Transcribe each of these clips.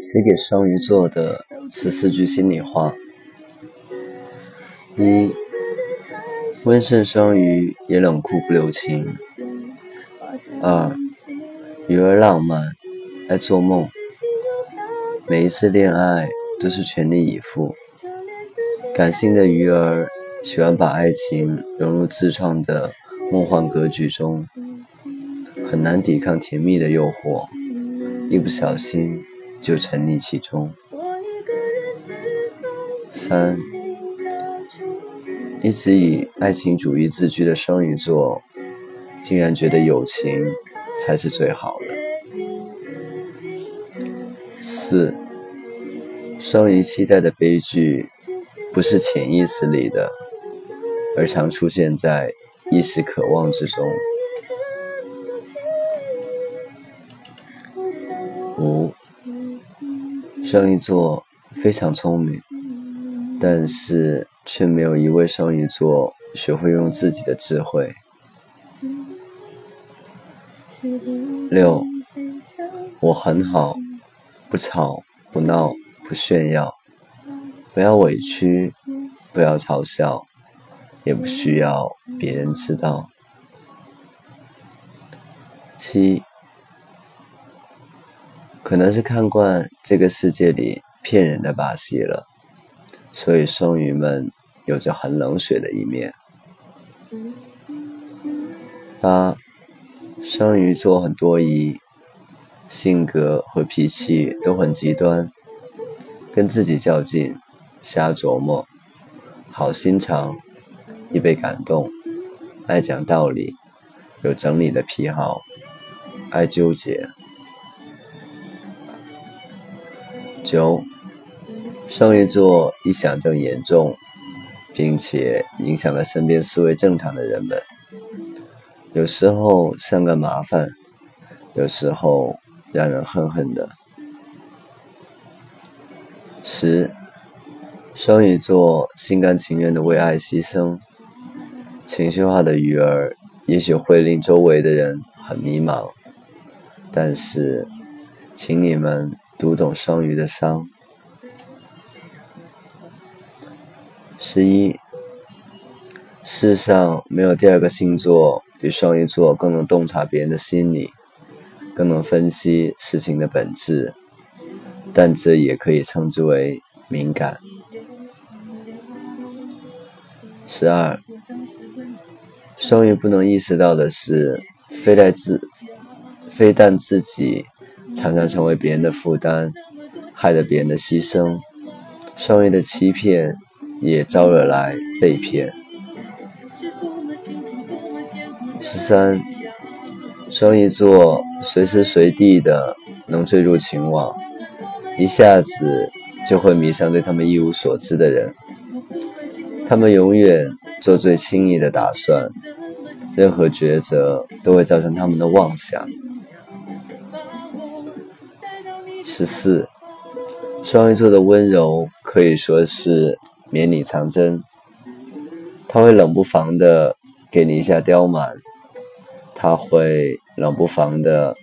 写给双鱼座的十四句心里话：一，温顺双鱼也冷酷不留情；二，鱼儿浪漫，爱做梦，每一次恋爱都是全力以赴。感性的鱼儿喜欢把爱情融入自创的梦幻格局中，很难抵抗甜蜜的诱惑，一不小心。就沉溺其中。三，一直以爱情主义自居的双鱼座，竟然觉得友情才是最好的。四，双鱼期待的悲剧，不是潜意识里的，而常出现在意识渴望之中。五。双鱼座非常聪明，但是却没有一位双鱼座学会用自己的智慧。六，我很好，不吵不闹不炫耀，不要委屈，不要嘲笑，也不需要别人知道。七。可能是看惯这个世界里骗人的把戏了，所以双鱼们有着很冷血的一面。八，双鱼座很多疑，性格和脾气都很极端，跟自己较劲，瞎琢磨，好心肠，易被感动，爱讲道理，有整理的癖好，爱纠结。九，双鱼座臆想症严重，并且影响了身边思维正常的人们。有时候像个麻烦，有时候让人恨恨的。十，双鱼座心甘情愿的为爱牺牲，情绪化的鱼儿也许会令周围的人很迷茫，但是，请你们。读懂双鱼的伤。十一，世上没有第二个星座比双鱼座更能洞察别人的心理，更能分析事情的本质，但这也可以称之为敏感。十二，双鱼不能意识到的是，非但自，非但自己。常常成为别人的负担，害得别人的牺牲。双鱼的欺骗也招惹来被骗。十三，双鱼座随时随地的能坠入情网，一下子就会迷上对他们一无所知的人。他们永远做最轻易的打算，任何抉择都会造成他们的妄想。十四，双鱼座的温柔可以说是绵里藏针，他会冷不防的给你一下刁蛮，他会冷不防的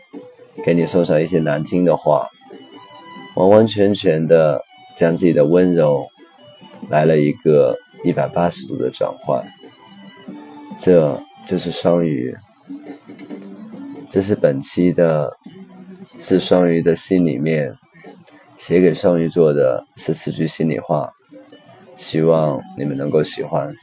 给你送上一些难听的话，完完全全的将自己的温柔来了一个一百八十度的转换，这就是双鱼，这是本期的。是双鱼的心里面写给双鱼座的十四句心里话，希望你们能够喜欢。